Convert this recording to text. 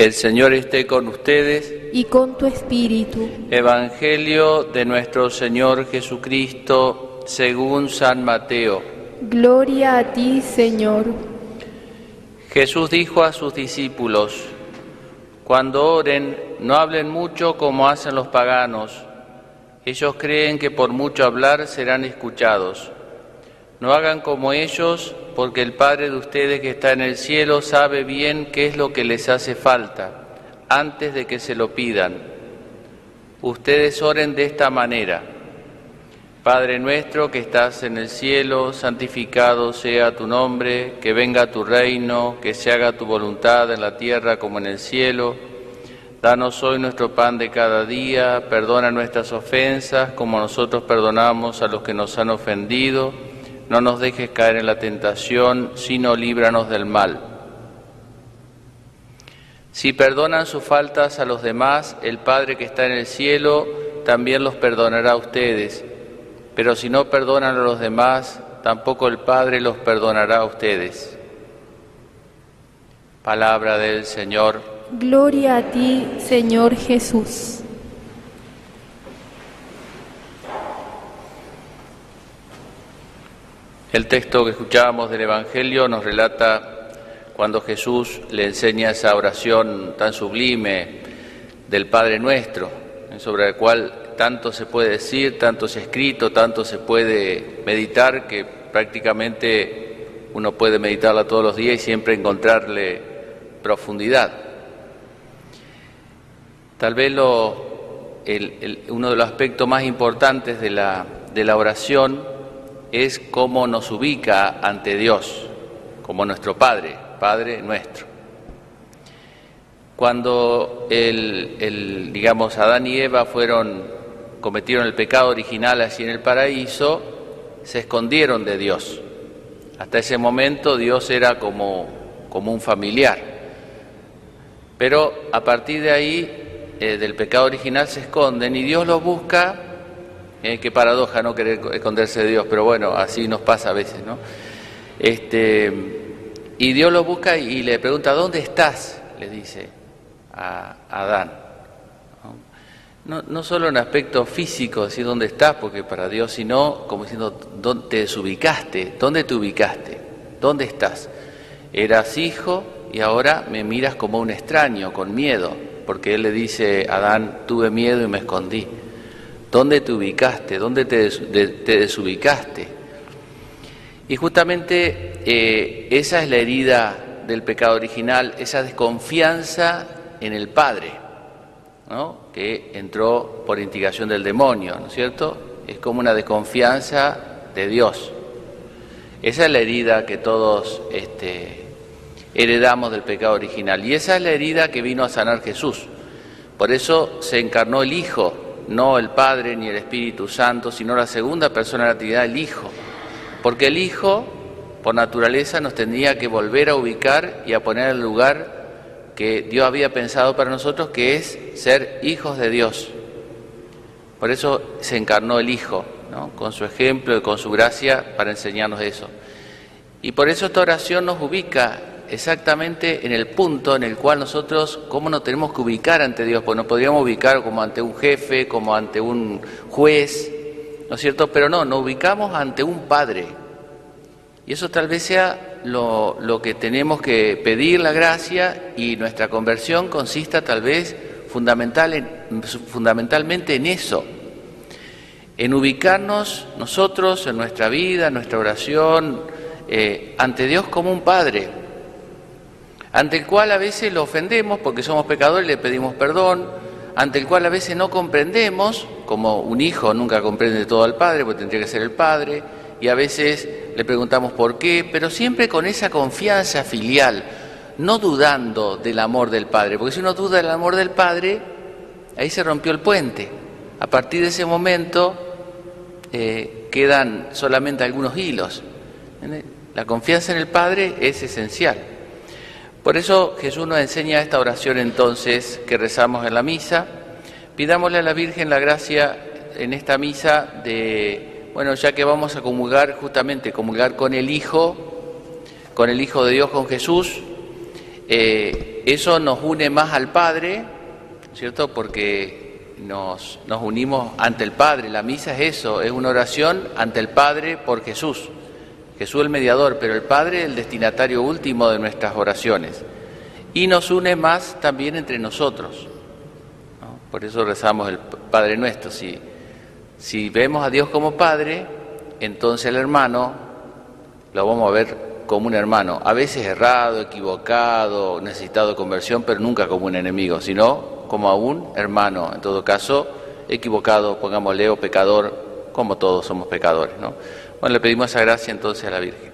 El Señor esté con ustedes. y con tu espíritu. Evangelio de nuestro Señor Jesucristo según San Mateo. Gloria a ti, Señor. Jesús dijo a sus discípulos, Cuando oren, no hablen mucho como hacen los paganos. Ellos creen que por mucho hablar serán escuchados. No hagan como ellos, porque el Padre de ustedes que está en el cielo sabe bien qué es lo que les hace falta, antes de que se lo pidan. Ustedes oren de esta manera. Padre nuestro que estás en el cielo, santificado sea tu nombre, que venga tu reino, que se haga tu voluntad en la tierra como en el cielo. Danos hoy nuestro pan de cada día, perdona nuestras ofensas como nosotros perdonamos a los que nos han ofendido. No nos dejes caer en la tentación, sino líbranos del mal. Si perdonan sus faltas a los demás, el Padre que está en el cielo también los perdonará a ustedes. Pero si no perdonan a los demás, tampoco el Padre los perdonará a ustedes. Palabra del Señor. Gloria a ti, Señor Jesús. El texto que escuchábamos del Evangelio nos relata cuando Jesús le enseña esa oración tan sublime del Padre Nuestro, sobre la cual tanto se puede decir, tanto se ha escrito, tanto se puede meditar, que prácticamente uno puede meditarla todos los días y siempre encontrarle profundidad. Tal vez uno de los aspectos más importantes de la, de la oración es cómo nos ubica ante Dios, como nuestro Padre, Padre nuestro. Cuando el, el, digamos, Adán y Eva fueron, cometieron el pecado original allí en el paraíso, se escondieron de Dios. Hasta ese momento Dios era como, como un familiar. Pero a partir de ahí, eh, del pecado original se esconden y Dios los busca. Eh, qué paradoja no querer esconderse de Dios, pero bueno, así nos pasa a veces, ¿no? Este, y Dios los busca y, le pregunta, ¿dónde estás? Le dice a, Adán. No, no solo en aspecto físico, decir dónde estás, porque para Dios, sino como diciendo, ¿dónde te desubicaste? ¿Dónde te ubicaste? ¿Dónde estás? Eras hijo y ahora me miras como un extraño, con miedo, porque él le dice a Adán, tuve miedo y me escondí. ¿Dónde te ubicaste? ¿Dónde te, des- de- te desubicaste? Y justamente eh, esa es la herida del pecado original, esa desconfianza en el Padre, ¿no? que entró por instigación del demonio, ¿no es cierto? Es como una desconfianza de Dios. Esa es la herida que todos este, heredamos del pecado original. Y esa es la herida que vino a sanar Jesús. Por eso se encarnó el Hijo, no el Padre ni el Espíritu Santo, sino la segunda persona de la Trinidad, el Hijo. Porque el Hijo, por naturaleza, nos tendría que volver a ubicar y a poner el lugar que Dios había pensado para nosotros, que es ser hijos de Dios. Por eso se encarnó el Hijo, ¿no? con su ejemplo y con su gracia para enseñarnos eso. Y por eso esta oración nos ubica exactamente en el punto en el cual nosotros, cómo nos tenemos que ubicar ante Dios, pues nos podríamos ubicar como ante un jefe, como ante un juez, ¿no es cierto? Pero no, nos ubicamos ante un Padre. Y eso tal vez sea lo, lo que tenemos que pedir la gracia y nuestra conversión consista tal vez fundamental en- fundamentalmente en eso, en ubicarnos nosotros en nuestra vida, en nuestra oración, eh, ante Dios como un Padre, ante el cual a veces lo ofendemos porque somos pecadores y le pedimos perdón, ante el cual a veces no comprendemos, como un hijo nunca comprende todo al Padre, porque tendría que ser el Padre, y a veces le preguntamos por qué, pero siempre con esa confianza filial, no dudando del amor del Padre, porque si uno duda del amor del Padre, ahí se rompió el puente. A partir de ese momento eh, quedan solamente algunos hilos. La confianza en el Padre es esencial. Por eso Jesús nos enseña esta oración entonces que rezamos en la misa. Pidámosle a la Virgen la gracia en esta misa de, bueno, ya que vamos a comulgar, justamente comulgar con el Hijo, con el Hijo de Dios, con Jesús, Eh, eso nos une más al Padre, ¿cierto? Porque nos, nos unimos ante el Padre. La misa es eso, es una oración ante el Padre por Jesús. Jesús el mediador, pero el Padre el destinatario último de nuestras oraciones. Y nos une más también entre nosotros. Por eso rezamos el Padre nuestro. Si, si vemos a Dios como Padre, entonces el hermano lo vamos a ver como un hermano, a veces errado, equivocado, necesitado de conversión, pero nunca como un enemigo, sino como a un hermano, en todo caso, equivocado, pongámosle, o pecador, como todos somos pecadores. ¿no? Bueno, le pedimos esa gracia entonces a la Virgen.